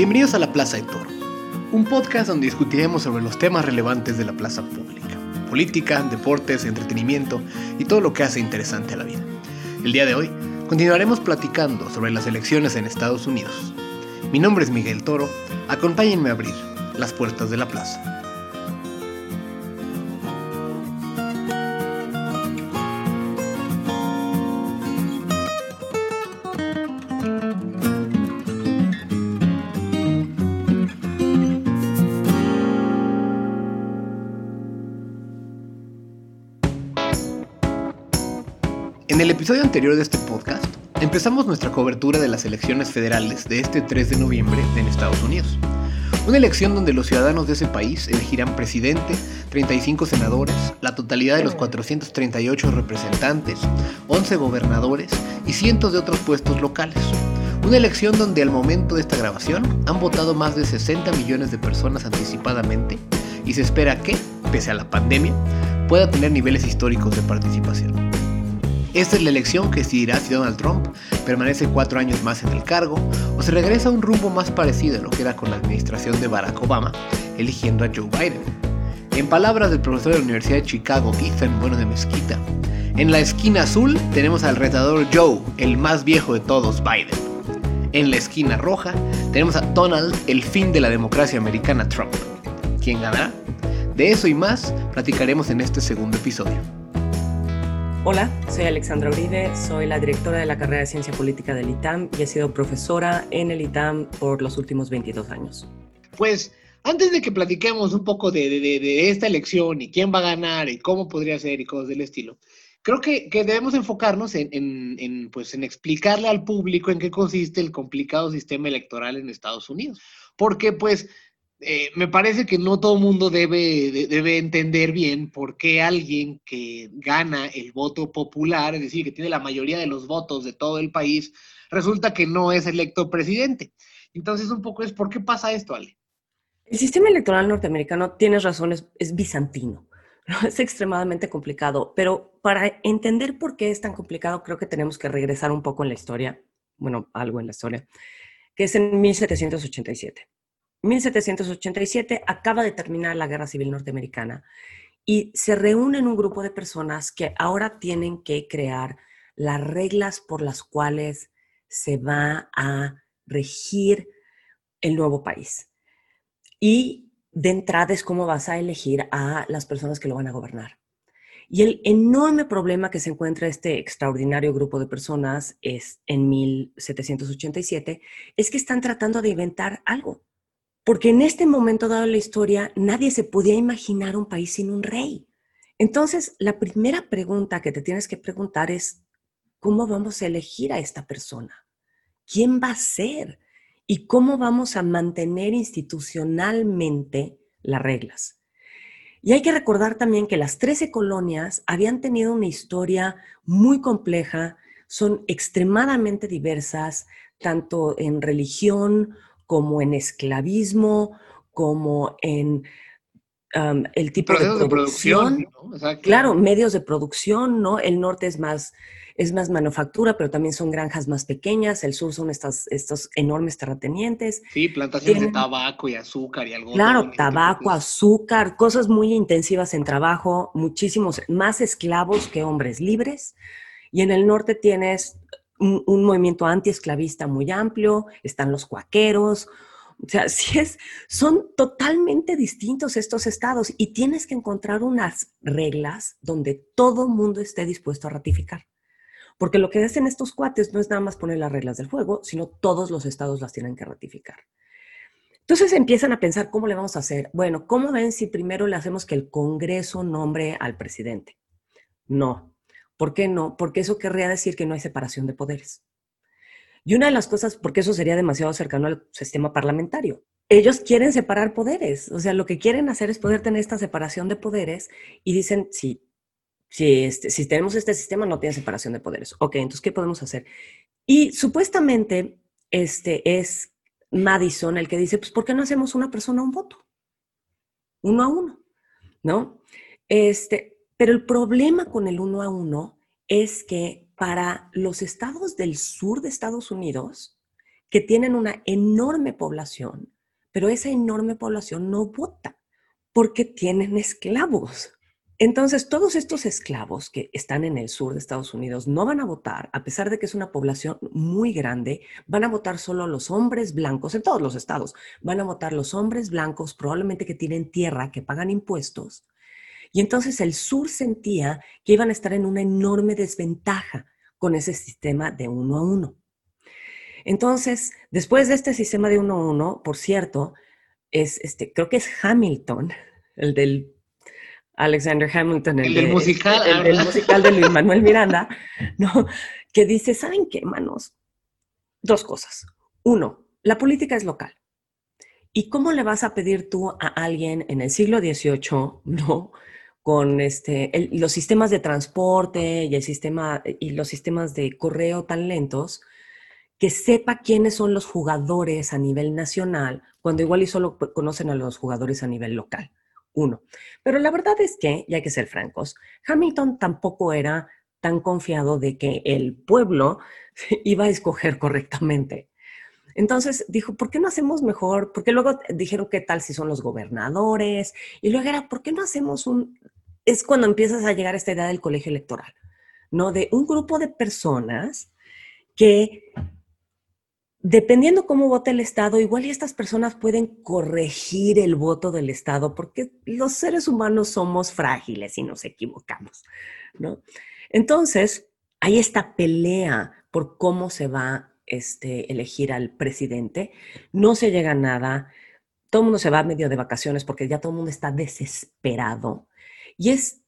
Bienvenidos a La Plaza de Toro, un podcast donde discutiremos sobre los temas relevantes de la plaza pública, política, deportes, entretenimiento y todo lo que hace interesante a la vida. El día de hoy continuaremos platicando sobre las elecciones en Estados Unidos. Mi nombre es Miguel Toro, acompáñenme a abrir las puertas de la plaza. Anterior de este podcast, empezamos nuestra cobertura de las elecciones federales de este 3 de noviembre en Estados Unidos. Una elección donde los ciudadanos de ese país elegirán presidente, 35 senadores, la totalidad de los 438 representantes, 11 gobernadores y cientos de otros puestos locales. Una elección donde al momento de esta grabación han votado más de 60 millones de personas anticipadamente y se espera que, pese a la pandemia, pueda tener niveles históricos de participación. Esta es la elección que decidirá si Donald Trump permanece cuatro años más en el cargo o se regresa a un rumbo más parecido a lo que era con la administración de Barack Obama, eligiendo a Joe Biden. En palabras del profesor de la Universidad de Chicago, Ethan Bueno de Mezquita, en la esquina azul tenemos al retador Joe, el más viejo de todos, Biden. En la esquina roja tenemos a Donald, el fin de la democracia americana, Trump. ¿Quién ganará? De eso y más platicaremos en este segundo episodio. Hola, soy Alexandra Uribe, soy la directora de la carrera de Ciencia Política del ITAM y he sido profesora en el ITAM por los últimos 22 años. Pues antes de que platiquemos un poco de, esta elección y quién va a ganar y cómo podría ser y cosas del estilo, creo que, debemos enfocarnos en, pues, en explicarle al público en qué consiste el complicado sistema electoral en Estados Unidos. Porque pues eh, me parece que no todo el mundo debe, debe entender bien por qué alguien que gana el voto popular, es decir, que tiene la mayoría de los votos de todo el país, resulta que no es electo presidente. Entonces, un poco es, ¿por qué pasa esto, Ale? El sistema electoral norteamericano, tienes razón, es, bizantino. Es extremadamente complicado, pero para entender por qué es tan complicado, creo que tenemos que regresar un poco en la historia, bueno, algo en la historia, que es en 1787. 1787 acaba de terminar la Guerra Civil Norteamericana y se reúnen un grupo de personas que ahora tienen que crear las reglas por las cuales se va a regir el nuevo país. Y de entrada es cómo vas a elegir a las personas que lo van a gobernar. Y el enorme problema que se encuentra este extraordinario grupo de personas es en 1787 es que están tratando de inventar algo. Porque en este momento dado la historia, nadie se podía imaginar un país sin un rey. Entonces, la primera pregunta que te tienes que preguntar es, ¿cómo vamos a elegir a esta persona? ¿Quién va a ser? ¿Y cómo vamos a mantener institucionalmente las reglas? Y hay que recordar también que las 13 colonias habían tenido una historia muy compleja, son extremadamente diversas, tanto en religión como en esclavismo, como en el tipo de producción. Claro, medios de producción, ¿no? El norte es más, es más manufactura, pero también son granjas más pequeñas. El sur son estas, estos enormes terratenientes. Sí, plantaciones de tabaco y azúcar y algo. Claro, tabaco, azúcar, cosas muy intensivas en trabajo, muchísimos más esclavos que hombres libres. Y en el norte tienes un, movimiento antiesclavista muy amplio, están los cuaqueros, o sea, sí es, son totalmente distintos estos estados y tienes que encontrar unas reglas donde todo mundo esté dispuesto a ratificar. Porque lo que hacen estos cuates no es nada más poner las reglas del juego, sino todos los estados las tienen que ratificar. Entonces empiezan a pensar cómo le vamos a hacer. Bueno, ¿cómo ven si primero le hacemos que el Congreso nombre al presidente? No, ¿Por qué no? Porque eso querría decir que no hay separación de poderes. Y una de las cosas, porque eso sería demasiado cercano al sistema parlamentario. Ellos quieren separar poderes, o sea, lo que quieren hacer es poder tener esta separación de poderes y dicen, sí, si, este, si tenemos este sistema no tiene separación de poderes. Ok, entonces, ¿qué podemos hacer? Y supuestamente este es Madison el que dice, pues, ¿por qué no hacemos una persona un voto? Uno a uno, ¿no? Este, pero el problema con el uno a uno es que para los estados del sur de Estados Unidos, que tienen una enorme población, pero esa enorme población no vota porque tienen esclavos. Entonces, todos estos esclavos que están en el sur de Estados Unidos no van a votar, a pesar de que es una población muy grande, van a votar solo los hombres blancos en todos los estados. Van a votar los hombres blancos, probablemente que tienen tierra, que pagan impuestos. Y entonces el sur sentía que iban a estar en una enorme desventaja con ese sistema de uno a uno. Entonces, después de este sistema de uno a uno, por cierto, es este, creo que es Hamilton, el del Alexander Hamilton, el, del musical, el, musical de Luis Manuel Miranda, ¿no? que dice, ¿saben qué, hermanos? Dos cosas. Uno, la política es local. ¿Y cómo le vas a pedir tú a alguien en el siglo XVIII, no? Con este, los sistemas de transporte y, el sistema, y los sistemas de correo tan lentos, que sepa quiénes son los jugadores a nivel nacional, cuando igual y solo conocen a los jugadores a nivel local uno. Pero la verdad es que, y hay que ser francos, Hamilton tampoco era tan confiado de que el pueblo iba a escoger correctamente. Entonces dijo, ¿por qué no hacemos mejor? Porque luego dijeron, ¿qué tal si son los gobernadores? Y luego era, ¿por qué no hacemos un... Es cuando empiezas a llegar a esta idea del colegio electoral, ¿no? De un grupo de personas que dependiendo cómo vote el Estado, igual y estas personas pueden corregir el voto del Estado, porque los seres humanos somos frágiles y nos equivocamos, ¿no? Entonces, hay esta pelea por cómo se va este, elegir al presidente. No se llega a nada. Todo el mundo se va medio de vacaciones porque ya todo el mundo está desesperado. Y es,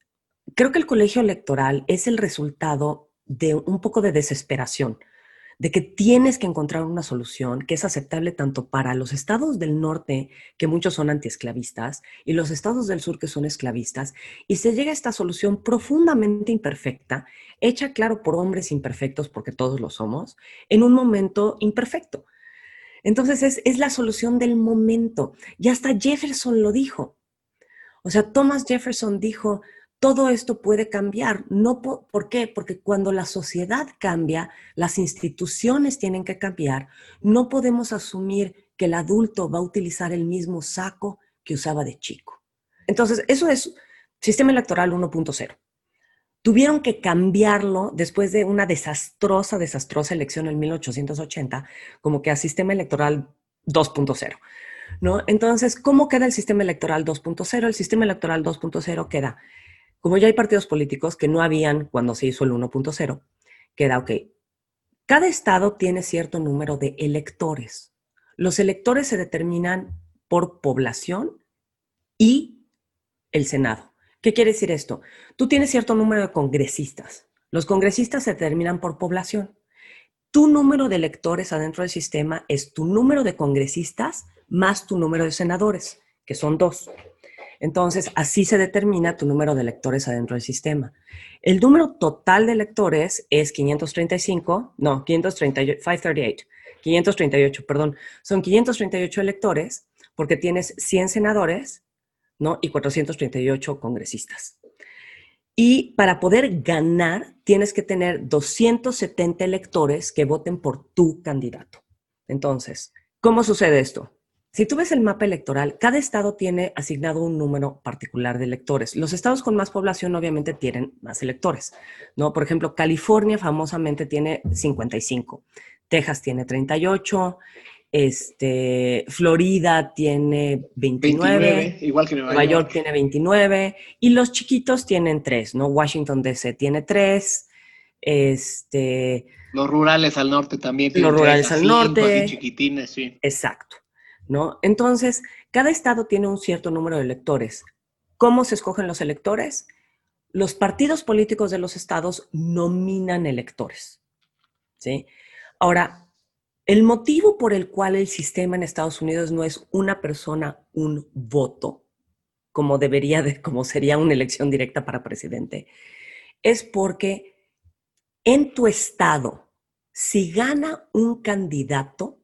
creo que el colegio electoral es el resultado de un poco de desesperación de que tienes que encontrar una solución que es aceptable tanto para los estados del norte, que muchos son antiesclavistas, y los estados del sur, que son esclavistas, y se llega a esta solución profundamente imperfecta, hecha, claro, por hombres imperfectos, porque todos lo somos, en un momento imperfecto. Entonces es, es la solución del momento. Y hasta Jefferson lo dijo. O sea, Thomas Jefferson dijo, todo esto puede cambiar. No por, qué? Porque cuando la sociedad cambia, las instituciones tienen que cambiar. No podemos asumir que el adulto va a utilizar el mismo saco que usaba de chico. Entonces, eso es sistema electoral 1.0. Tuvieron que cambiarlo después de una desastrosa, desastrosa elección en 1880, como que a sistema electoral 2.0. ¿no? Entonces, ¿cómo queda el sistema electoral 2.0? El sistema electoral 2.0 queda como ya hay partidos políticos que no habían cuando se hizo el 1.0, queda ok. Cada estado tiene cierto número de electores. Los electores se determinan por población y el Senado. ¿Qué quiere decir esto? Tú tienes cierto número de congresistas. Los congresistas se determinan por población. Tu número de electores adentro del sistema es tu número de congresistas más tu número de senadores, que son dos. Entonces, así se determina tu número de electores adentro del sistema. El número total de electores es 535, no, 538, 538, 538, perdón. Son 538 electores porque tienes 100 senadores, ¿no? Y 438 congresistas. Y para poder ganar, tienes que tener 270 electores que voten por tu candidato. Entonces, ¿cómo sucede esto? Si tú ves el mapa electoral, cada estado tiene asignado un número particular de electores. Los estados con más población obviamente tienen más electores, ¿no? Por ejemplo, California famosamente tiene 55, Texas tiene 38, este, Florida tiene 29, igual que Nueva, York. tiene 29 y los chiquitos tienen 3, ¿no? Washington DC tiene 3, este... Los rurales al norte también tienen Los rurales al norte. chiquitines, sí. Exacto. ¿No? Entonces, cada estado tiene un cierto número de electores. ¿Cómo se escogen los electores? Los partidos políticos de los estados nominan electores. ¿sí? Ahora, el motivo por el cual el sistema en Estados Unidos no es una persona, un voto, como debería de, como sería una elección directa para presidente, es porque en tu estado, si gana un candidato,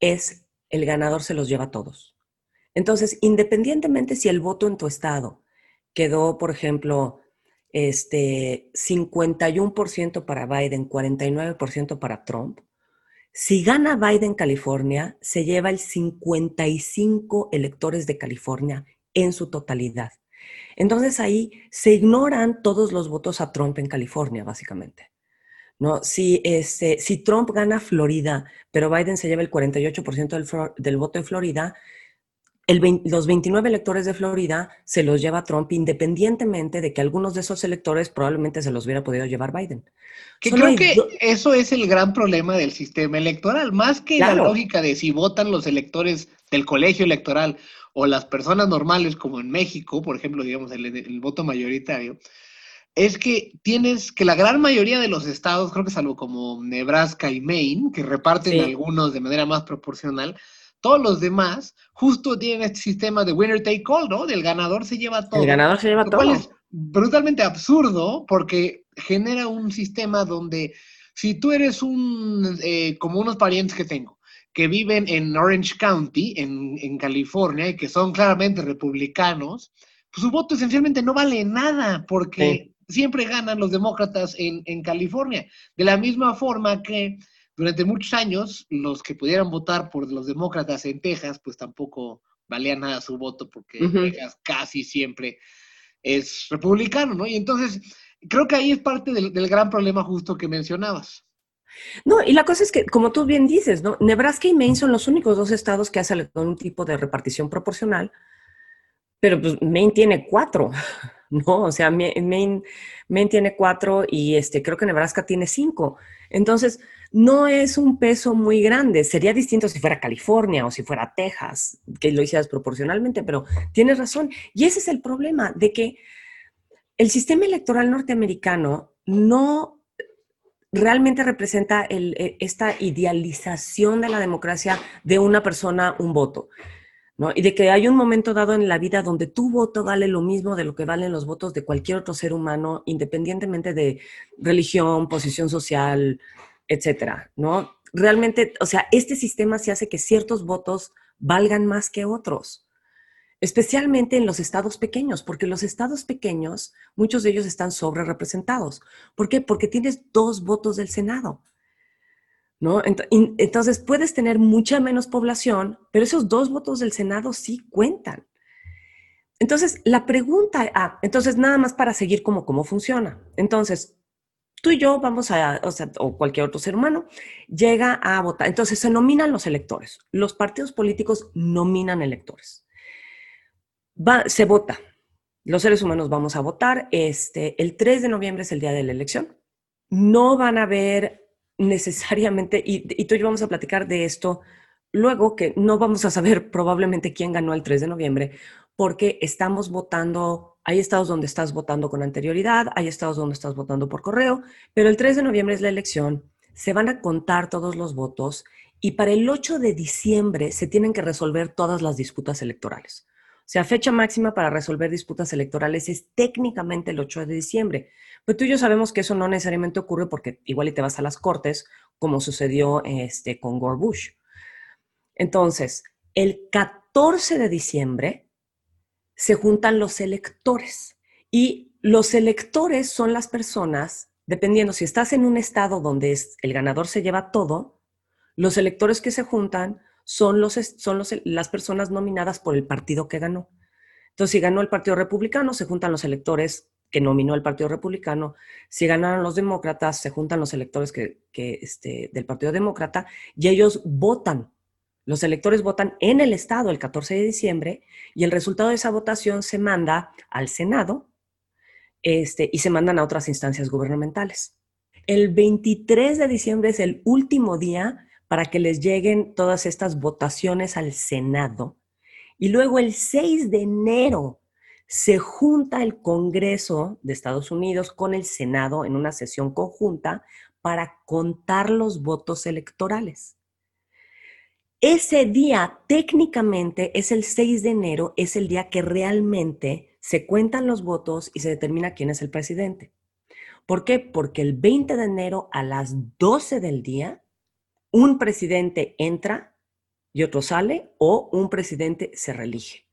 es el ganador se los lleva a todos. Entonces, independientemente si el voto en tu estado quedó, por ejemplo, este 51% para Biden, 49% para Trump, Si gana Biden California, se lleva el 55 electores de California en su totalidad. Entonces ahí se ignoran todos los votos a Trump en California, básicamente. ¿No? Si, este, si Trump gana Florida, pero Biden se lleva el 48% del, del voto de Florida, los 29 electores de Florida se los lleva Trump independientemente de que algunos de esos electores probablemente se los hubiera podido llevar Biden. Que creo que eso es el gran problema del sistema electoral, más que la lógica de si votan los electores del colegio electoral o las personas normales como en México, por ejemplo, digamos el, voto mayoritario, es que tienes que la gran mayoría de los estados, creo que salvo como Nebraska y Maine, que reparten algunos de manera más proporcional, todos los demás justo tienen este sistema de winner take all, ¿no? Del ganador se lleva todo. El ganador se lleva todo. Cual es brutalmente absurdo porque genera un sistema donde si tú eres un, eh, como unos parientes que tengo, que viven en Orange County, en, California, y que son claramente republicanos, pues su voto esencialmente no vale nada porque siempre ganan los demócratas en, en California. De la misma forma que durante muchos años, los que pudieran votar por los demócratas en Texas, pues tampoco valía nada su voto, porque Texas casi siempre es republicano, ¿no? Y entonces, creo que ahí es parte del, gran problema justo que mencionabas. No, y la cosa es que, como tú bien dices, ¿no? Nebraska y Maine son los únicos dos estados que hacen un tipo de repartición proporcional, pero pues Maine tiene cuatro, ¿no? O sea, Maine, Maine tiene cuatro y este, creo que Nebraska tiene cinco. Entonces, no es un peso muy grande. Sería distinto si fuera California o si fuera Texas, que lo hicieras proporcionalmente, pero tienes razón. Y ese es el problema, de que el sistema electoral norteamericano no realmente representa e, esta idealización de la democracia de una persona, un voto. ¿No? Y de que hay un momento dado en la vida donde tu voto vale lo mismo de lo que valen los votos de cualquier otro ser humano, independientemente de religión, posición social, etcétera, ¿no? Realmente, o sea, este sistema se hace que ciertos votos valgan más que otros, especialmente en los estados pequeños, porque los estados pequeños, muchos de ellos están sobre representados. ¿Por qué? Porque tienes dos votos del Senado. ¿No? Entonces puedes tener mucha menos población, pero esos dos votos del Senado sí cuentan. Entonces, la pregunta, ah, entonces nada más para seguir como cómo funciona. Entonces, tú y yo vamos a, o, o cualquier otro ser humano, llega a votar. Entonces se nominan los electores. Los partidos políticos nominan electores. se vota. Los seres humanos vamos a votar. Este, el 3 de noviembre es el día de la elección. No van a ver necesariamente, y, tú y yo vamos a platicar de esto luego, que no vamos a saber probablemente quién ganó el 3 de noviembre, porque estamos votando hay estados donde estás votando con anterioridad, hay estados donde estás votando por correo, pero el 3 de noviembre es la elección, se van a contar todos los votos y para el 8 de diciembre se tienen que resolver todas las disputas electorales. O sea, fecha máxima para resolver disputas electorales es técnicamente el 8 de diciembre. Pero tú y yo sabemos que eso no necesariamente ocurre porque igual y te vas a las cortes, como sucedió este, con Gore Bush. Entonces, el 14 de diciembre se juntan los electores. Y los electores son las personas, dependiendo si estás en un estado donde el ganador se lleva todo, los electores que se juntan son los, las personas nominadas por el partido que ganó. Entonces, si ganó el Partido Republicano, se juntan los electores que nominó el Partido Republicano. Si ganaron los demócratas, se juntan los electores que, este, del Partido Demócrata y ellos votan los electores votan en el Estado el 14 de diciembre y el resultado de esa votación se manda al Senado este, y se mandan a otras instancias gubernamentales. El 23 de diciembre es el último día para que les lleguen todas estas votaciones al Senado. Y luego el 6 de enero se junta el Congreso de Estados Unidos con el Senado en una sesión conjunta para contar los votos electorales. Ese día técnicamente es el 6 de enero, es el día que realmente se cuentan los votos y se determina quién es el presidente. ¿Por qué? Porque el 20 de enero a las 12 del día, un presidente entra y otro sale o un presidente se reelige,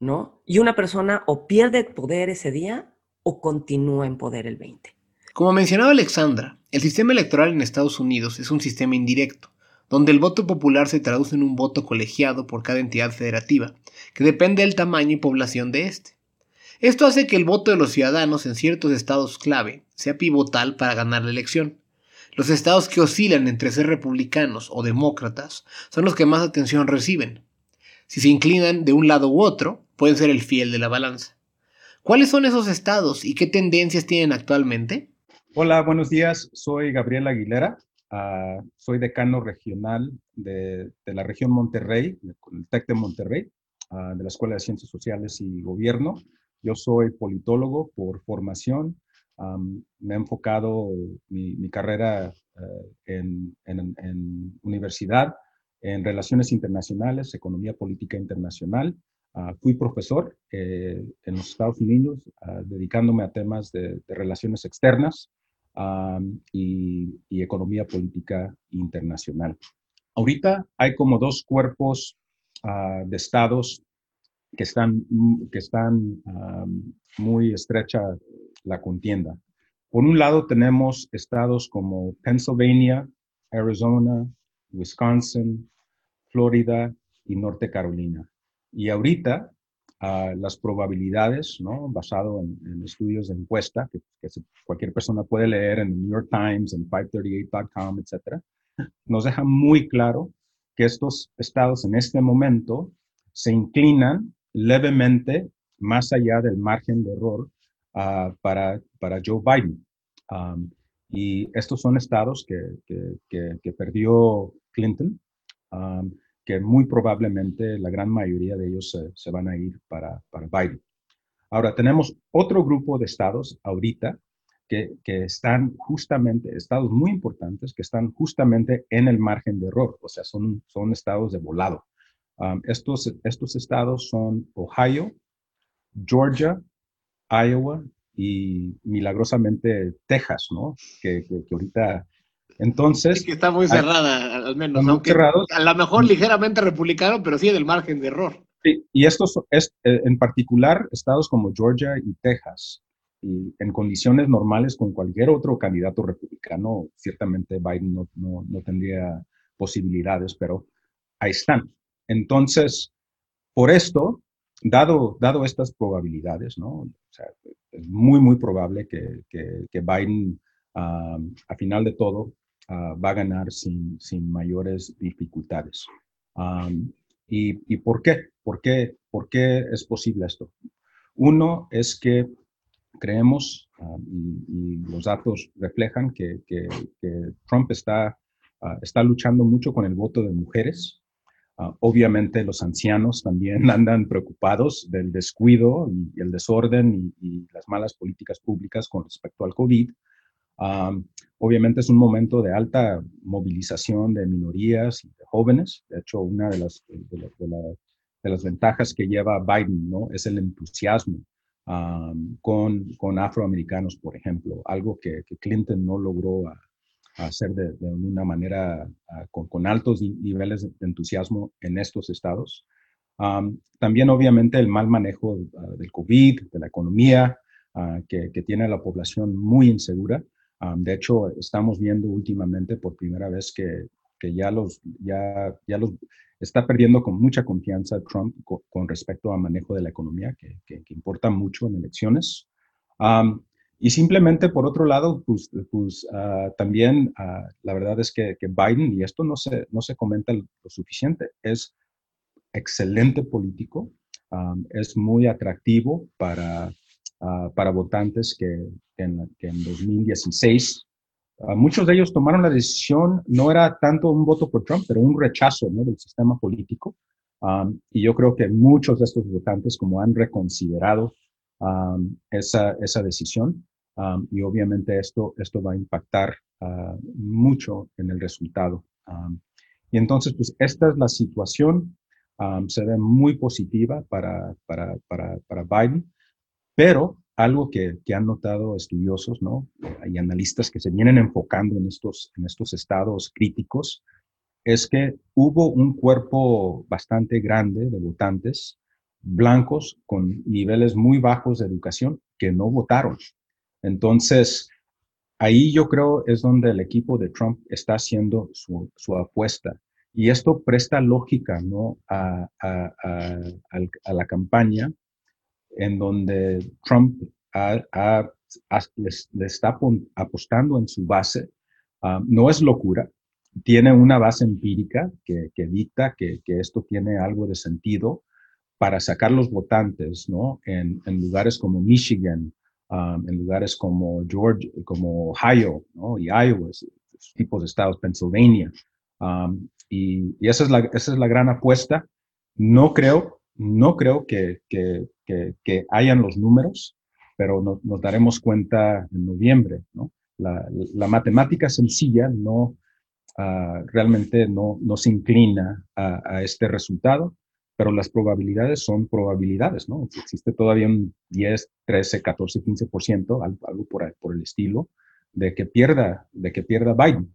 ¿no? Y una persona o pierde poder ese día o continúa en poder el 20. Como mencionaba Alexandra, el sistema electoral en Estados Unidos es un sistema indirecto, donde el voto popular se traduce en un voto colegiado por cada entidad federativa, que depende del tamaño y población de éste. Esto hace que el voto de los ciudadanos en ciertos estados clave sea pivotal para ganar la elección. Los estados que oscilan entre ser republicanos o demócratas son los que más atención reciben. Si se inclinan de un lado u otro, pueden ser el fiel de la balanza. ¿Cuáles son esos estados y qué tendencias tienen actualmente? Hola, buenos días. Soy Gabriel Aguilera. Uh, soy decano regional de, de, la región Monterrey, con el TEC de Monterrey, uh, de la Escuela de Ciencias Sociales y Gobierno. Yo soy politólogo por formación. Um, me he enfocado mi, mi carrera uh, en, en, en, universidad, en relaciones internacionales, economía política internacional. Fui profesor eh, en los Estados Unidos, dedicándome a temas de, relaciones externas y, economía política internacional. Ahorita hay como dos cuerpos uh, de estados que están, que están um, muy estrecha la contienda. Por un lado tenemos estados como Pennsylvania, Arizona, Wisconsin, Florida y Norte Carolina. Y ahorita uh, las probabilidades, ¿no? basado en, estudios de encuesta que, cualquier persona puede leer en New York Times, en 538.com, etcétera, nos deja muy claro que estos estados en este momento se inclinan levemente más allá del margen de error uh, para, para Joe Biden. Y estos son estados que, que, perdió Clinton, que muy probablemente la gran mayoría de ellos se, se van a ir para, para, Biden. Ahora, tenemos otro grupo de estados ahorita que, que, están justamente, estados muy importantes, que están justamente en el margen de error, o sea, son, son estados de volado. Um, estos, estos estados son Ohio, Georgia, Iowa y milagrosamente Texas, ¿no? Que, que, que ahorita... Entonces... que está muy cerrada, al menos. Muy cerrados. A lo mejor ligeramente republicano, pero sí en el margen de error. Sí, y estos, es, eh, en particular, estados como Georgia y Texas, y en condiciones normales con cualquier otro candidato republicano, ciertamente Biden no, no, no tendría posibilidades, pero ahí están. Entonces, por esto, dado, dado estas probabilidades, ¿no? O sea, es muy, muy probable que, que, que Biden, uh, a final de todo, uh, va a ganar sin, sin mayores dificultades. Um, y, ¿Y por qué? ¿Por qué? ¿Por qué es posible esto? Uno es que creemos, uh, y, y, los datos reflejan que, que, que Trump está, está luchando mucho con el voto de mujeres, Uh, obviamente los ancianos también andan preocupados del descuido y, el desorden y, y, las malas políticas públicas con respecto al COVID. Obviamente es un momento de alta movilización de minorías y de jóvenes. De hecho, una de las, las ventajas que lleva Biden ¿no? es el entusiasmo con, con, afroamericanos, por ejemplo, algo que, Clinton no logró hacer de, una manera uh, con, altos niveles de entusiasmo en estos estados. También, obviamente, el mal manejo uh, del COVID, de la economía, que, que, tiene a la población muy insegura. De hecho, estamos viendo últimamente por primera vez que, que ya, los, ya, ya los está perdiendo con mucha confianza Trump con, respecto al manejo de la economía, que, que, importa mucho en elecciones. Y simplemente, por otro lado, pues, pues uh, también uh, la verdad es que, que, Biden, y esto no se, no se comenta lo suficiente, es excelente político, es muy atractivo para, uh, para votantes que, en, que en 2016 muchos de ellos tomaron la decisión, no era tanto un voto por Trump, pero un rechazo del sistema político. Um, y yo creo que muchos de estos votantes, como han reconsiderado esa, esa decisión y obviamente esto, esto va a impactar uh, mucho en el resultado. Y entonces, pues esta es la situación, se ve muy positiva para, para, para Biden, pero algo que, que, han notado estudiosos, ¿no? Hay analistas que se vienen enfocando en estos, en estos estados críticos, es que hubo un cuerpo bastante grande de votantes blancos con niveles muy bajos de educación que no votaron. Entonces, ahí yo creo es donde el equipo de Trump está haciendo su, apuesta. Y esto presta lógica ¿no? a, la campaña en donde Trump le está apostando en su base. Ah, no es locura, tiene una base empírica que, dicta que, esto tiene algo de sentido para sacar los votantes ¿no? en, lugares como Michigan, um, en lugares como Georgia, como Ohio ¿no? y Iowa, tipos de estados, Pennsylvania. Um, y, esa, es la, esa es la gran apuesta. No creo, no creo que, que, que, hayan los números, pero nos daremos cuenta en noviembre. ¿no? La, matemática sencilla no, uh, realmente no, no se inclina a, este resultado pero las probabilidades son probabilidades, ¿no? Existe todavía un 10, 13, 14, 15%, algo por, por el estilo, de que pierda, de que pierda Biden.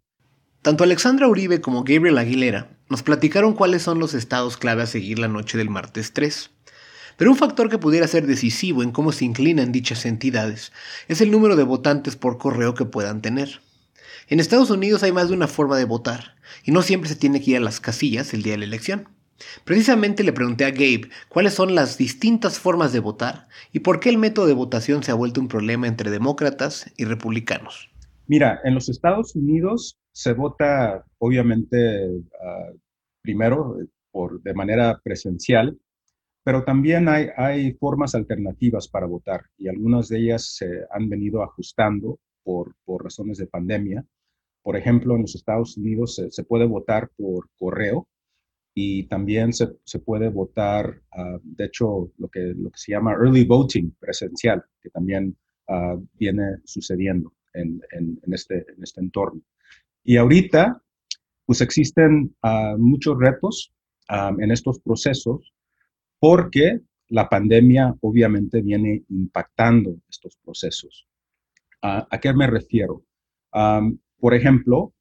Tanto Alexandra Uribe como Gabriel Aguilera nos platicaron cuáles son los estados clave a seguir la noche del martes 3. Pero un factor que pudiera ser decisivo en cómo se inclinan dichas entidades es el número de votantes por correo que puedan tener. En Estados Unidos hay más de una forma de votar, y no siempre se tiene que ir a las casillas el día de la elección. Precisamente le pregunté a Gabe cuáles son las distintas formas de votar y por qué el método de votación se ha vuelto un problema entre demócratas y republicanos. Mira, en los Estados Unidos se vota obviamente ah, primero por, de manera presencial, pero también hay, hay, formas alternativas para votar y algunas de ellas se han venido ajustando por, por razones de pandemia. Por ejemplo, en los Estados Unidos se puede votar por correo, y también se, se puede votar, ah, de hecho, lo que, lo que se llama early voting presencial, que también uh, viene sucediendo en, en, este, en este entorno. Y ahorita, pues existen uh, muchos retos en estos procesos porque la pandemia obviamente viene impactando estos procesos. ¿A qué me refiero? por ejemplo,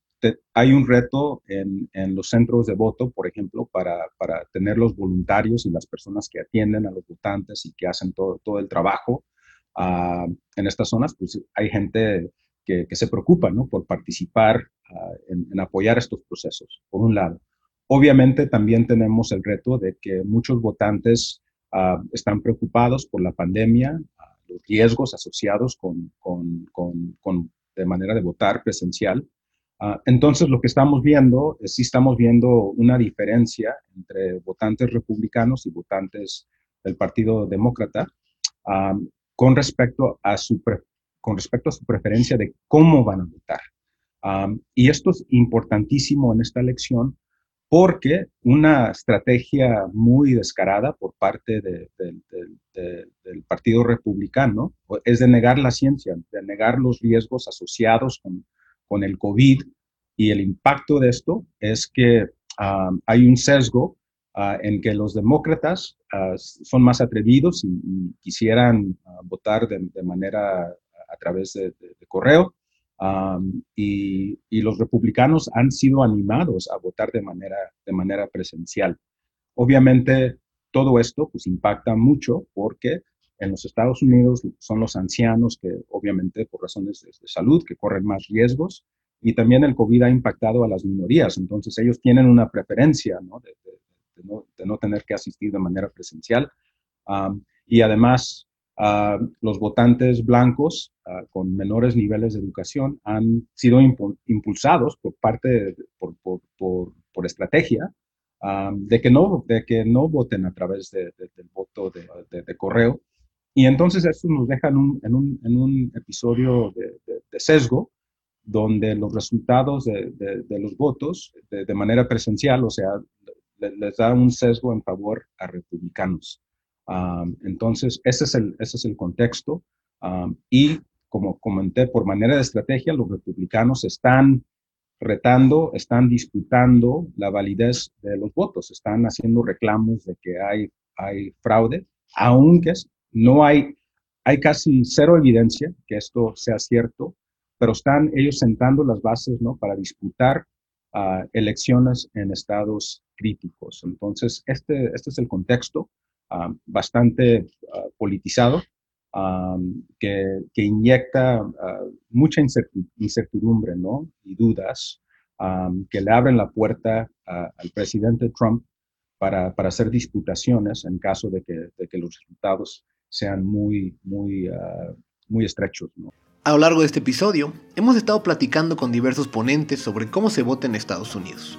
hay un reto en, los centros de voto, por ejemplo, para, tener los voluntarios y las personas que atienden a los votantes y que hacen todo, todo el trabajo ah, en estas zonas, pues hay gente que, se preocupa ¿no? por participar ah, en, apoyar estos procesos, por un lado. Obviamente también tenemos el reto de que muchos votantes ah, están preocupados por la pandemia, los riesgos asociados con, con, con, de manera de votar presencial Ah, entonces, lo que estamos viendo, es, sí estamos viendo una diferencia entre votantes republicanos y votantes del Partido Demócrata ah, con, respecto a su con respecto a su preferencia de cómo van a votar. Ah, y esto es importantísimo en esta elección porque una estrategia muy descarada por parte del Partido Republicano es de negar la ciencia, de negar los riesgos asociados con con el COVID y el impacto de esto es que ah, hay un sesgo ah, en que los demócratas ah, son más atrevidos y, quisieran votar de, manera a través de, correo y, y, los republicanos han sido animados a votar de manera, de manera presencial. Obviamente todo esto pues impacta mucho porque en los Estados Unidos son los ancianos que obviamente por razones de, salud que corren más riesgos y también el COVID ha impactado a las minorías, entonces ellos tienen una preferencia ¿no? De, no, tener que asistir de manera presencial. y además los votantes blancos con menores niveles de educación han sido impulsados por parte, por, por, por, estrategia, de, que no, de que no voten a través del voto de, correo y entonces esto nos deja en un, en un, en un episodio de, sesgo, donde los resultados de, los votos, de, manera presencial, o sea, les da un sesgo en favor a republicanos. entonces, ese es el, ese es el contexto. y como comenté, por manera de estrategia, los republicanos están retando, están disputando la validez de los votos, están haciendo reclamos de que hay, hay fraude, aunque no hay, hay casi cero evidencia que esto sea cierto, pero están ellos sentando las bases ¿no? para disputar ah, elecciones en estados críticos. Entonces, este, este es el contexto ah, bastante ah, politizado que, inyecta ah, mucha incertidumbre ¿no? y dudas, que le abren la puerta al presidente Trump para, para, hacer disputaciones en caso de que, de que los resultados sean muy, muy, muy estrechos. A lo largo de este episodio, hemos estado platicando con diversos ponentes sobre cómo se vota en Estados Unidos.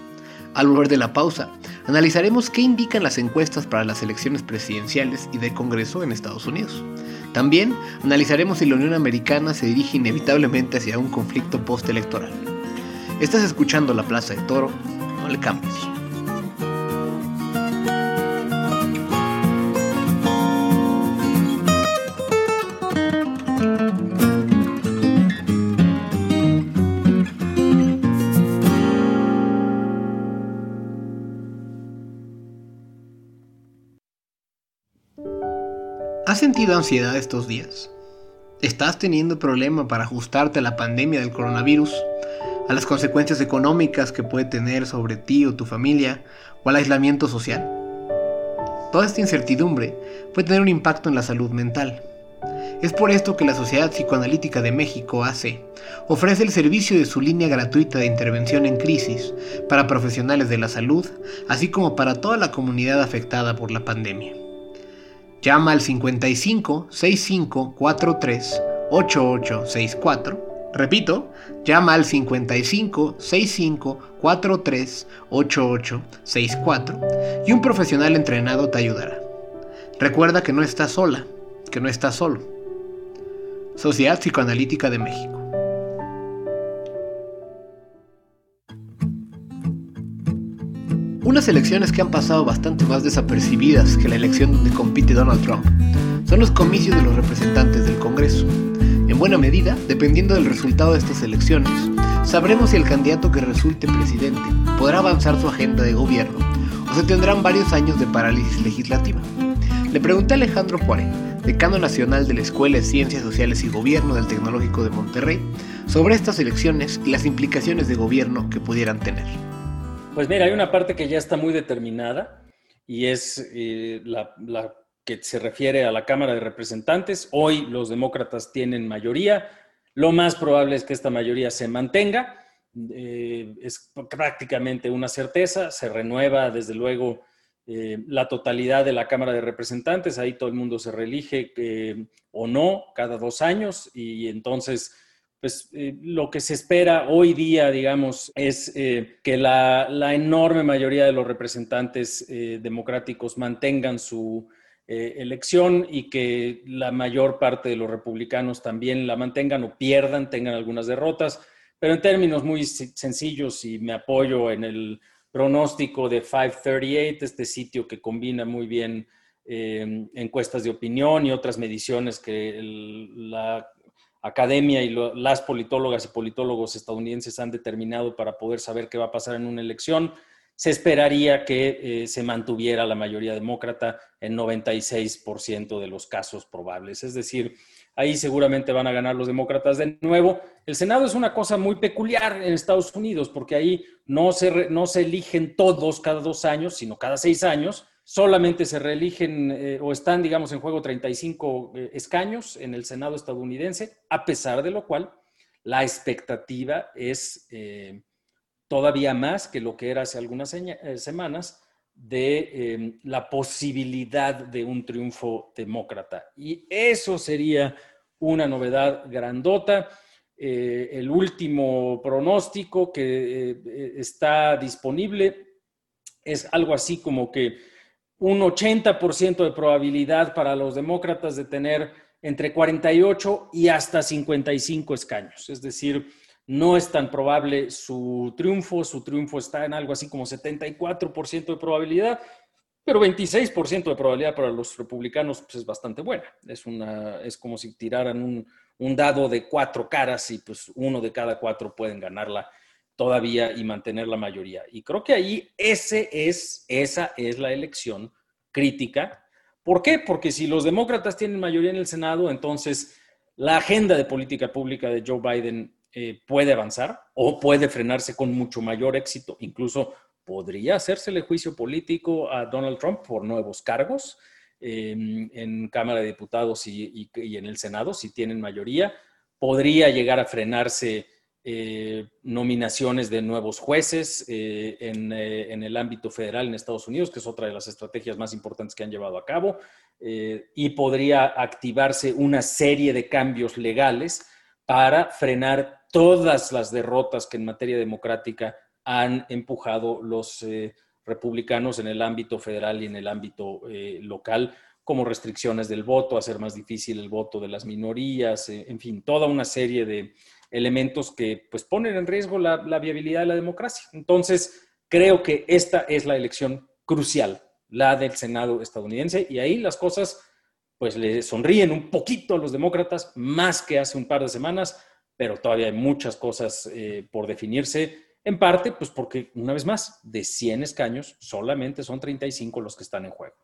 Al volver de la pausa, analizaremos qué indican las encuestas para las elecciones presidenciales y de Congreso en Estados Unidos. También analizaremos si la Unión Americana se dirige inevitablemente hacia un conflicto postelectoral. Estás escuchando La Plaza de Toro, no le cambies. Sentido ansiedad estos días? ¿Estás teniendo problema para ajustarte a la pandemia del coronavirus, a las consecuencias económicas que puede tener sobre ti o tu familia, o al aislamiento social? Toda esta incertidumbre puede tener un impacto en la salud mental. Es por esto que la Sociedad Psicoanalítica de México, AC, ofrece el servicio de su línea gratuita de intervención en crisis para profesionales de la salud, así como para toda la comunidad afectada por la pandemia. Llama al 55 65 43 8864. Repito, llama al 55 65 43 8864 y un profesional entrenado te ayudará. Recuerda que no estás sola, que no estás solo. Sociedad Psicoanalítica de México. Unas elecciones que han pasado bastante más desapercibidas que la elección donde compite Donald Trump son los comicios de los representantes del Congreso. En buena medida, dependiendo del resultado de estas elecciones, sabremos si el candidato que resulte presidente podrá avanzar su agenda de gobierno o se tendrán varios años de parálisis legislativa. Le pregunté a Alejandro Juárez, decano nacional de la Escuela de Ciencias Sociales y Gobierno del Tecnológico de Monterrey, sobre estas elecciones y las implicaciones de gobierno que pudieran tener. Pues mira, hay una parte que ya está muy determinada y es eh, la, que se refiere a la Cámara de Representantes. Hoy los demócratas tienen mayoría. Lo más probable es que esta mayoría se mantenga. Eh, es prácticamente una certeza. Se renueva, desde luego, eh, la totalidad de la Cámara de Representantes. Ahí todo el mundo se reelige o no cada dos años y entonces pues eh, lo que se espera hoy día, digamos, es eh, que la, enorme mayoría de los representantes eh, democráticos mantengan su elección y que la mayor parte de los republicanos también la mantengan o pierdan, tengan algunas derrotas. Pero en términos muy sencillos, y me apoyo en el pronóstico de 538, este sitio que combina muy bien encuestas de opinión y otras mediciones que la academia y las politólogas y politólogos estadounidenses han determinado para poder saber qué va a pasar en una elección, se esperaría que eh, se mantuviera la mayoría demócrata en 96% de los casos probables. Es decir, ahí seguramente van a ganar los demócratas de nuevo. El Senado es una cosa muy peculiar en Estados Unidos porque ahí no se, no se eligen todos cada dos años, sino cada seis años solamente se reeligen eh, o están, digamos, en juego 35 eh, escaños en el Senado estadounidense, a pesar de lo cual la expectativa es eh, todavía más que lo que era hace algunas semanas de la posibilidad de un triunfo demócrata. Y eso sería una novedad grandota. el último pronóstico que está disponible es algo así como que un 80% de probabilidad para los demócratas de tener entre 48 y hasta 55 escaños. Es decir, no es tan probable su triunfo, su triunfo está en algo así como 74% de probabilidad, pero 26% de probabilidad para los republicanos pues, es bastante buena. Es, una, es como si tiraran un, un dado de cuatro caras y pues uno de cada cuatro pueden ganarla todavía y mantener la mayoría. Y creo que ahí ese es, esa es la elección crítica. ¿Por qué? Porque si los demócratas tienen mayoría en el Senado, entonces la agenda de política pública de Joe Biden eh, puede avanzar o puede frenarse con mucho mayor éxito. Incluso podría hacérsele juicio político a Donald Trump por nuevos cargos. en Cámara de Diputados y, en el Senado, si tienen mayoría. Podría llegar a frenarse eh, nominaciones de nuevos jueces eh, en, en, el ámbito federal en Estados Unidos, que es otra de las estrategias más importantes que han llevado a cabo, y podría activarse una serie de cambios legales para frenar todas las derrotas que en materia democrática han empujado los republicanos en el ámbito federal y en el ámbito eh, local, como restricciones del voto, hacer más difícil el voto de las minorías, eh, en fin, toda una serie de elementos que pues ponen en riesgo la, viabilidad de la democracia. Entonces, creo que esta es la elección crucial, la del Senado estadounidense, y ahí las cosas pues le sonríen un poquito a los demócratas, más que hace un par de semanas, pero todavía hay muchas cosas eh, por definirse en parte, pues porque, una vez más, de 100 escaños, solamente son 35 los que están en juego.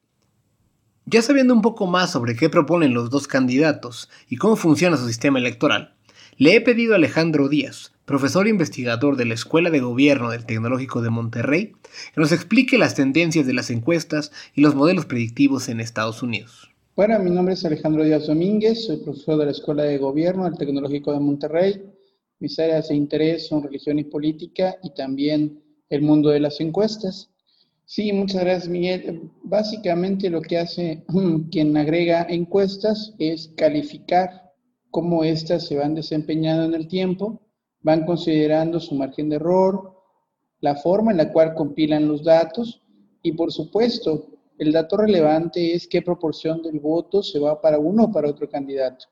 Ya sabiendo un poco más sobre qué proponen los dos candidatos y cómo funciona su sistema electoral, le he pedido a Alejandro Díaz, profesor e investigador de la Escuela de Gobierno del Tecnológico de Monterrey, que nos explique las tendencias de las encuestas y los modelos predictivos en Estados Unidos. Bueno, mi nombre es Alejandro Díaz Domínguez, soy profesor de la Escuela de Gobierno del Tecnológico de Monterrey mis áreas de interés son religión y política y también el mundo de las encuestas. Sí, muchas gracias, Miguel. Básicamente lo que hace quien agrega encuestas es calificar cómo éstas se van desempeñando en el tiempo, van considerando su margen de error, la forma en la cual compilan los datos y, por supuesto, el dato relevante es qué proporción del voto se va para uno o para otro candidato.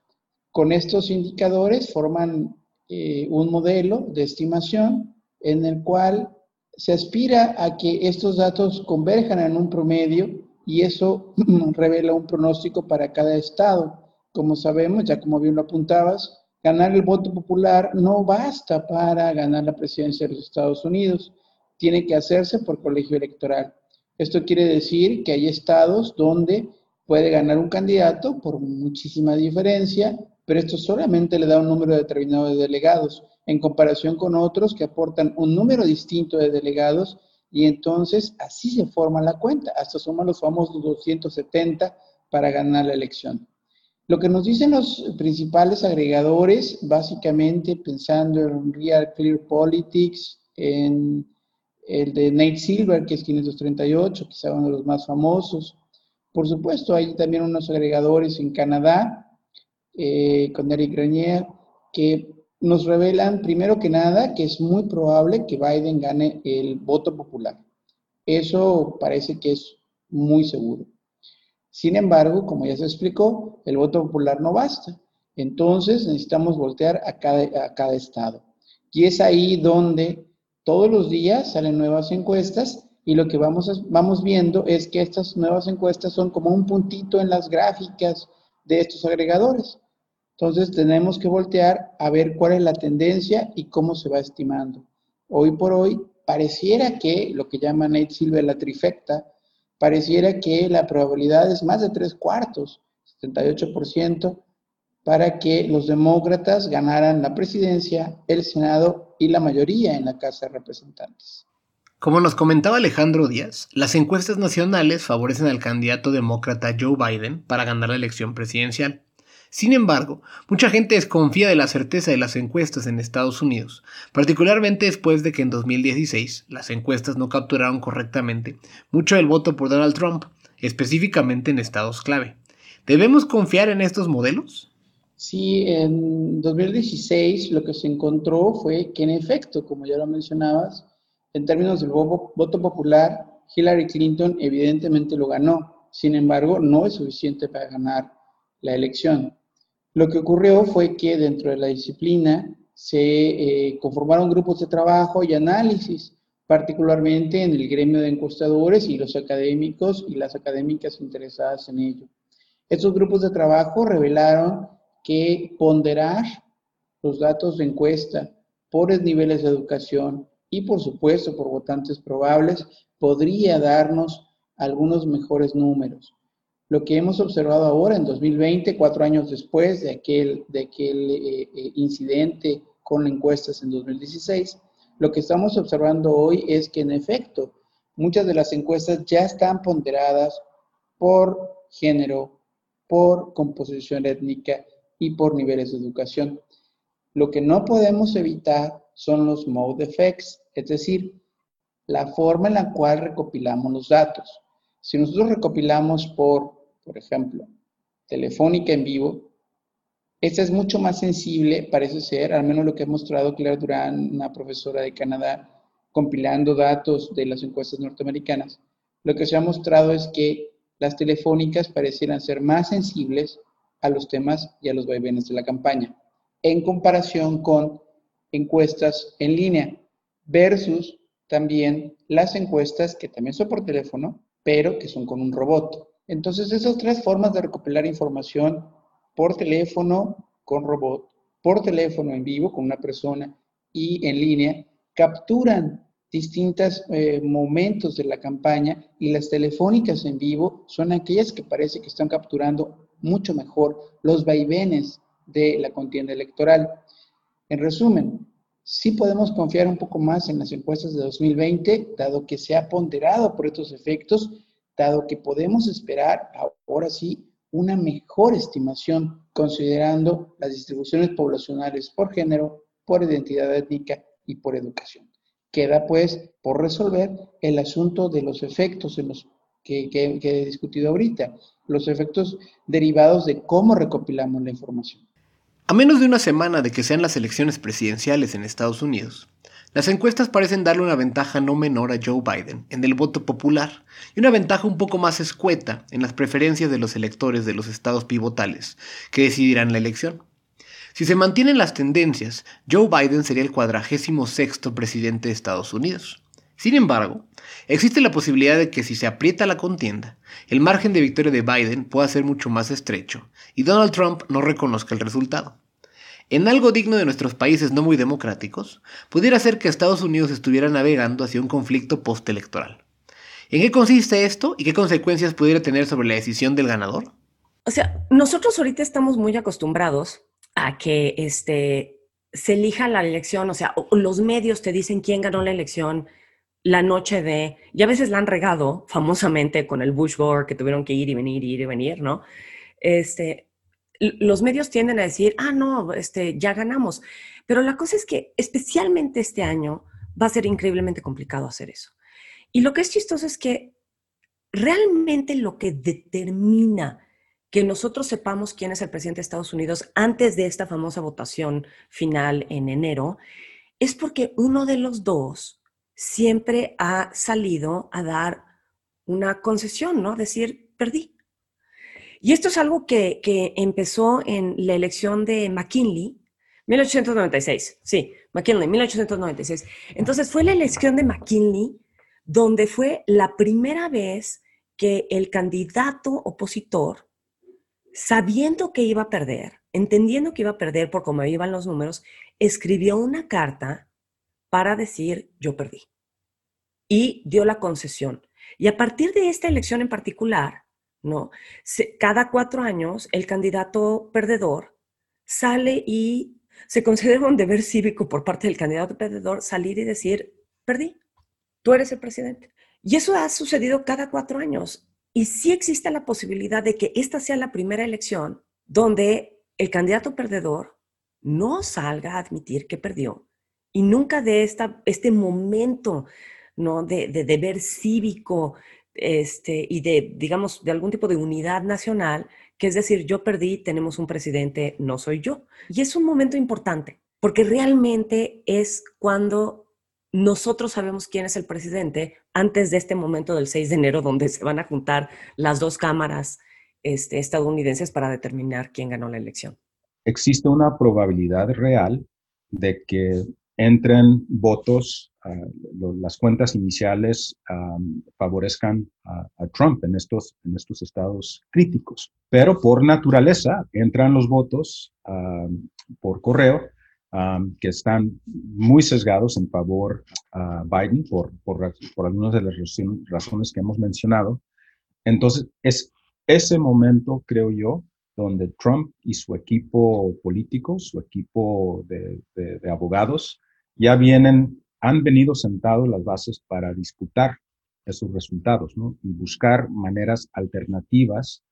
Con estos indicadores forman eh, un modelo de estimación en el cual se aspira a que estos datos converjan en un promedio y eso revela un pronóstico para cada estado. Como sabemos, ya como bien lo apuntabas, ganar el voto popular no basta para ganar la presidencia de los Estados Unidos, tiene que hacerse por colegio electoral. Esto quiere decir que hay estados donde puede ganar un candidato por muchísima diferencia pero esto solamente le da un número determinado de delegados en comparación con otros que aportan un número distinto de delegados y entonces así se forma la cuenta, hasta suman los famosos 270 para ganar la elección. Lo que nos dicen los principales agregadores, básicamente pensando en Real Clear Politics, en el de Nate Silver, que es 538, quizá uno de los más famosos. Por supuesto, hay también unos agregadores en Canadá, eh, con Eric Grenier, que nos revelan, primero que nada, que es muy probable que Biden gane el voto popular. Eso parece que es muy seguro. Sin embargo, como ya se explicó, el voto popular no basta. Entonces necesitamos voltear a cada, a estado. Y es ahí donde todos los días salen nuevas encuestas y lo que vamos, vamos viendo es que estas nuevas encuestas son como un puntito en las gráficas de estos agregadores. Entonces tenemos que voltear a ver cuál es la tendencia y cómo se va estimando. Hoy por hoy pareciera que lo que llama Nate Silver la trifecta, pareciera que la probabilidad es más de tres cuartos, 78%, para que los demócratas ganaran la presidencia, el Senado y la mayoría en la Casa de Representantes. Como nos comentaba Alejandro Díaz, las encuestas nacionales favorecen al candidato demócrata Joe Biden para ganar la elección presidencial. Sin embargo, mucha gente desconfía de la certeza de las encuestas en Estados Unidos, particularmente después de que en 2016 las encuestas no capturaron correctamente mucho del voto por Donald Trump, específicamente en estados clave. ¿Debemos confiar en estos modelos? Sí, en 2016 lo que se encontró fue que en efecto, como ya lo mencionabas, en términos del voto popular, Hillary Clinton evidentemente lo ganó. Sin embargo, no es suficiente para ganar la elección. Lo que ocurrió fue que dentro de la disciplina se eh, conformaron grupos de trabajo y análisis, particularmente en el gremio de encuestadores y los académicos y las académicas interesadas en ello. Estos grupos de trabajo revelaron que ponderar los datos de encuesta por niveles de educación y por supuesto por votantes probables podría darnos algunos mejores números. Lo que hemos observado ahora en 2020, cuatro años después de aquel, de aquel eh, eh, incidente con encuestas en 2016, lo que estamos observando hoy es que en efecto muchas de las encuestas ya están ponderadas por género, por composición étnica y por niveles de educación. Lo que no podemos evitar son los mode effects, es decir, la forma en la cual recopilamos los datos. Si nosotros recopilamos por, por ejemplo, telefónica en vivo, esta es mucho más sensible, parece ser, al menos lo que ha mostrado Claire Durán, una profesora de Canadá, compilando datos de las encuestas norteamericanas. Lo que se ha mostrado es que las telefónicas parecieran ser más sensibles a los temas y a los vaivenes de la campaña, en comparación con encuestas en línea, versus también las encuestas que también son por teléfono, pero que son con un robot. Entonces, esas tres formas de recopilar información por teléfono con robot, por teléfono en vivo con una persona y en línea, capturan distintos eh, momentos de la campaña y las telefónicas en vivo son aquellas que parece que están capturando mucho mejor los vaivenes de la contienda electoral. En resumen, sí podemos confiar un poco más en las encuestas de 2020, dado que se ha ponderado por estos efectos, dado que podemos esperar ahora sí una mejor estimación considerando las distribuciones poblacionales por género, por identidad étnica y por educación. Queda pues por resolver el asunto de los efectos en los que, que he discutido ahorita, los efectos derivados de cómo recopilamos la información. A menos de una semana de que sean las elecciones presidenciales en Estados Unidos, las encuestas parecen darle una ventaja no menor a Joe Biden en el voto popular y una ventaja un poco más escueta en las preferencias de los electores de los estados pivotales que decidirán la elección. Si se mantienen las tendencias, Joe Biden sería el cuadragésimo sexto presidente de Estados Unidos. Sin embargo, existe la posibilidad de que si se aprieta la contienda, el margen de victoria de Biden pueda ser mucho más estrecho y Donald Trump no reconozca el resultado. En algo digno de nuestros países no muy democráticos, pudiera ser que Estados Unidos estuviera navegando hacia un conflicto postelectoral. ¿En qué consiste esto y qué consecuencias pudiera tener sobre la decisión del ganador? O sea, nosotros ahorita estamos muy acostumbrados a que este, se elija la elección, o sea, los medios te dicen quién ganó la elección, la noche de, y a veces la han regado famosamente con el Bush Gore, que tuvieron que ir y venir, ir y venir, ¿no? Este, los medios tienden a decir, ah, no, este, ya ganamos. Pero la cosa es que especialmente este año va a ser increíblemente complicado hacer eso. Y lo que es chistoso es que realmente lo que determina que nosotros sepamos quién es el presidente de Estados Unidos antes de esta famosa votación final en enero es porque uno de los dos siempre ha salido a dar una concesión, ¿no? Decir, perdí. Y esto es algo que, empezó en la elección de McKinley, 1896, sí, McKinley, 1896. Entonces fue la elección de McKinley donde fue la primera vez que el candidato opositor, sabiendo que iba a perder, entendiendo que iba a perder por cómo iban los números, escribió una carta para decir yo perdí. Y dio la concesión. Y a partir de esta elección en particular, ¿no? cada cuatro años el candidato perdedor sale y se considera un deber cívico por parte del candidato perdedor salir y decir, perdí, tú eres el presidente. Y eso ha sucedido cada cuatro años. Y sí existe la posibilidad de que esta sea la primera elección donde el candidato perdedor no salga a admitir que perdió y nunca de esta, este momento ¿no? de, deber cívico este, y de, digamos, de algún tipo de unidad nacional, que es decir, yo perdí, tenemos un presidente, no soy yo. Y es un momento importante, porque realmente es cuando nosotros sabemos quién es el presidente antes de este momento del 6 de enero, donde se van a juntar las dos cámaras este, estadounidenses para determinar quién ganó la elección. Existe una probabilidad real de que entren votos, las cuentas iniciales favorezcan a, Trump en estos, en estos estados críticos. Pero por naturaleza entran los votos por correo que están muy sesgados en favor a Biden por, por, por algunas de las razones que hemos mencionado. Entonces, es ese momento, creo yo, donde Trump y su equipo político, su equipo de, de abogados, ya vienen, han venido sentados las bases para disputar esos resultados, ¿no? Y buscar maneras alternativas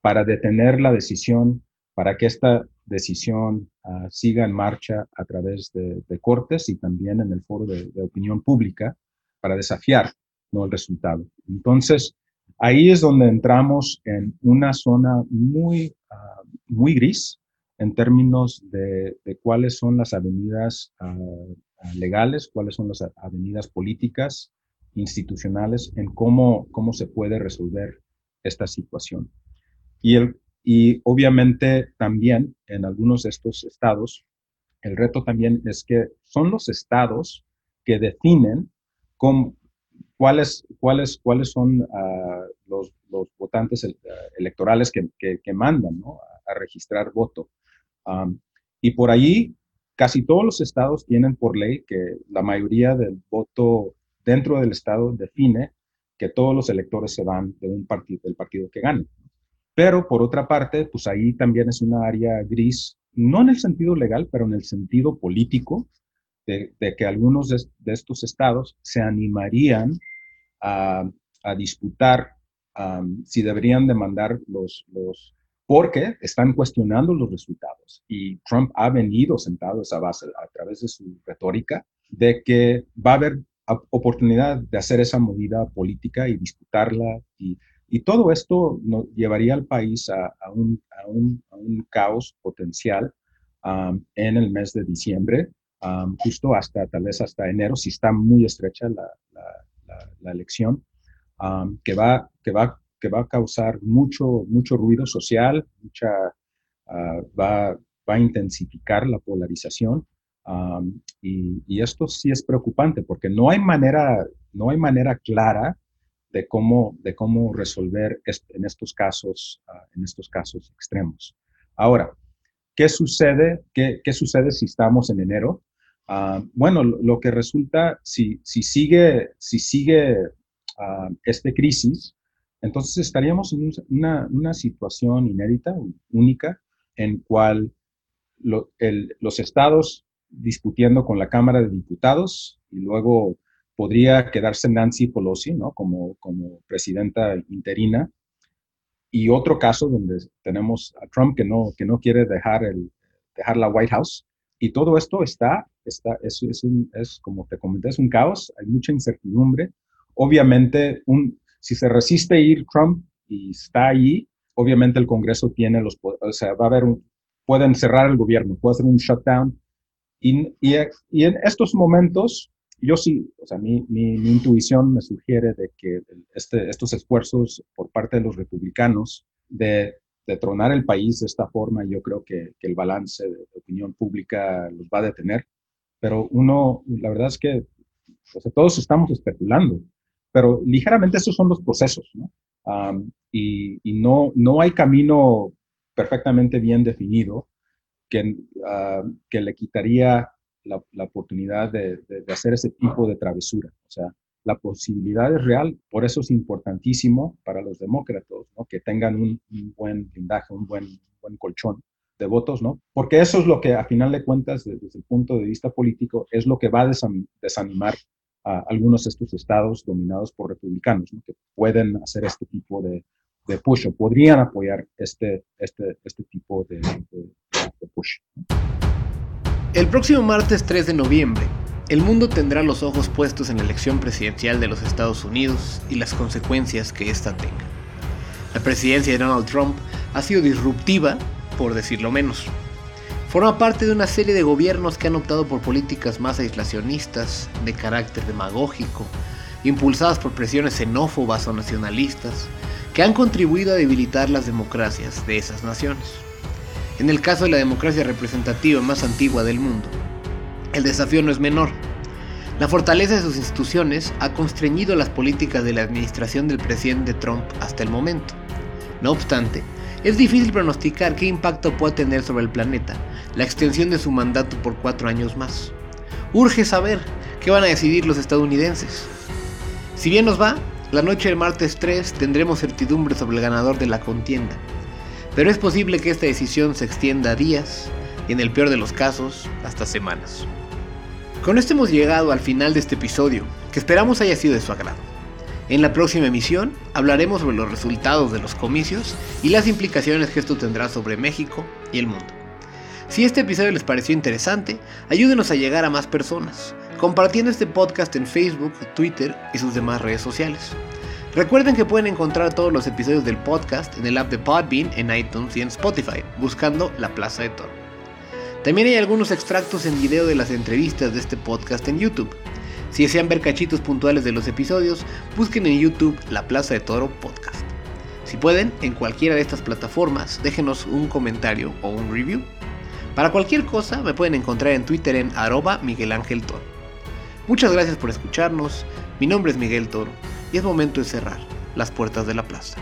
para detener la decisión, para que esta decisión ah, siga en marcha a través de, cortes y también en el foro de, opinión pública para desafiar ¿no? el resultado. Entonces, ahí es donde entramos en una zona muy, ah, muy gris en términos de, cuáles son las avenidas ah, legales, cuáles son las avenidas políticas, institucionales, en cómo, cómo se puede resolver esta situación. Y, el, y obviamente también en algunos de estos estados, el reto también es que son los estados que definen con, cuáles, cuáles, cuáles son ah, los, los, votantes electorales que, que, mandan ¿no? a, registrar voto. y por allí, casi todos los estados tienen por ley que la mayoría del voto dentro del estado define que todos los electores se van de un partido, del partido que gane. Pero por otra parte, pues ahí también es una área gris, no en el sentido legal, pero en el sentido político, de, que algunos de, estos estados se animarían a, disputar si deberían demandar los, los, porque están cuestionando los resultados. Y Trump ha venido sentado a esa base a través de su retórica de que va a haber oportunidad de hacer esa movida política y disputarla y y todo esto nos llevaría al país a, un, caos potencial en el mes de diciembre, justo hasta tal vez hasta enero, si está muy estrecha la, elección, que, va, que, va, que va a causar mucho, mucho ruido social, mucha, ah, va, va, a intensificar la polarización. y, y, esto sí es preocupante porque no hay manera, no hay manera clara de cómo, de cómo resolver en, estos casos, ah, en estos casos extremos. Ahora, ¿qué sucede, qué, qué sucede si estamos en enero? Ah, bueno, lo, que resulta, si, si sigue, si sigue uh, esta crisis, entonces estaríamos en una, situación inédita, única, en cual los estados discutiendo con la Cámara de Diputados y luego podría quedarse Nancy Pelosi, ¿no? Como, como presidenta interina. Y otro caso donde tenemos a Trump que no, que no quiere dejar, el, dejar la White House. Y todo esto está, está es, es, como te comenté, es un caos, hay mucha incertidumbre. Obviamente, un, si se resiste ir Trump y está allí, obviamente el Congreso tiene los, o sea, va a haber un, pueden cerrar el gobierno, puede hacer un shutdown. Y, y, y en estos momentos, yo sí, o sea, mi, mi, intuición me sugiere de que este, estos esfuerzos por parte de los republicanos de, de, tronar el país de esta forma, yo creo que, que, el balance de opinión pública los va a detener. Pero uno, la verdad es que o sea, todos estamos especulando, pero ligeramente esos son los procesos, ¿no? y, no, no hay camino perfectamente bien definido que, uh, que le quitaría la, oportunidad de, hacer ese tipo de travesura. O sea, la posibilidad es real, por eso es importantísimo para los demócratas ¿no? que tengan un, buen blindaje, un buen, buen colchón de votos, ¿no? Porque eso es lo que, a final de cuentas, desde, el punto de vista político, es lo que va a desanimar a algunos de estos estados dominados por republicanos, que pueden hacer este tipo de, de, push o podrían apoyar este, este, este tipo de, de push. El próximo martes 3 de noviembre, el mundo tendrá los ojos puestos en la elección presidencial de los Estados Unidos y las consecuencias que ésta tenga. La presidencia de Donald Trump ha sido disruptiva, por decirlo menos. Forma parte de una serie de gobiernos que han optado por políticas más aislacionistas, de carácter demagógico, impulsadas por presiones xenófobas o nacionalistas, que han contribuido a debilitar las democracias de esas naciones. En el caso de la democracia representativa más antigua del mundo, el desafío no es menor. La fortaleza de sus instituciones ha constreñido las políticas de la administración del presidente Trump hasta el momento. No obstante, es difícil pronosticar qué impacto puede tener sobre el planeta la extensión de su mandato por cuatro años más. Urge saber qué van a decidir los estadounidenses. Si bien nos va, la noche del martes 3 tendremos certidumbre sobre el ganador de la contienda pero es posible que esta decisión se extienda a días y en el peor de los casos hasta semanas. Con esto hemos llegado al final de este episodio, que esperamos haya sido de su agrado. En la próxima emisión hablaremos sobre los resultados de los comicios y las implicaciones que esto tendrá sobre México y el mundo. Si este episodio les pareció interesante, ayúdenos a llegar a más personas, compartiendo este podcast en Facebook, Twitter y sus demás redes sociales. Recuerden que pueden encontrar todos los episodios del podcast en el app de Podbean, en iTunes y en Spotify, buscando La Plaza de Toro. También hay algunos extractos en video de las entrevistas de este podcast en YouTube. Si desean ver cachitos puntuales de los episodios, busquen en YouTube La Plaza de Toro Podcast. Si pueden, en cualquiera de estas plataformas, déjenos un comentario o un review. Para cualquier cosa, me pueden encontrar en Twitter en arroba Miguel Ángel Toro. Muchas gracias por escucharnos, mi nombre es Miguel Toro y es momento de cerrar las puertas de la plaza.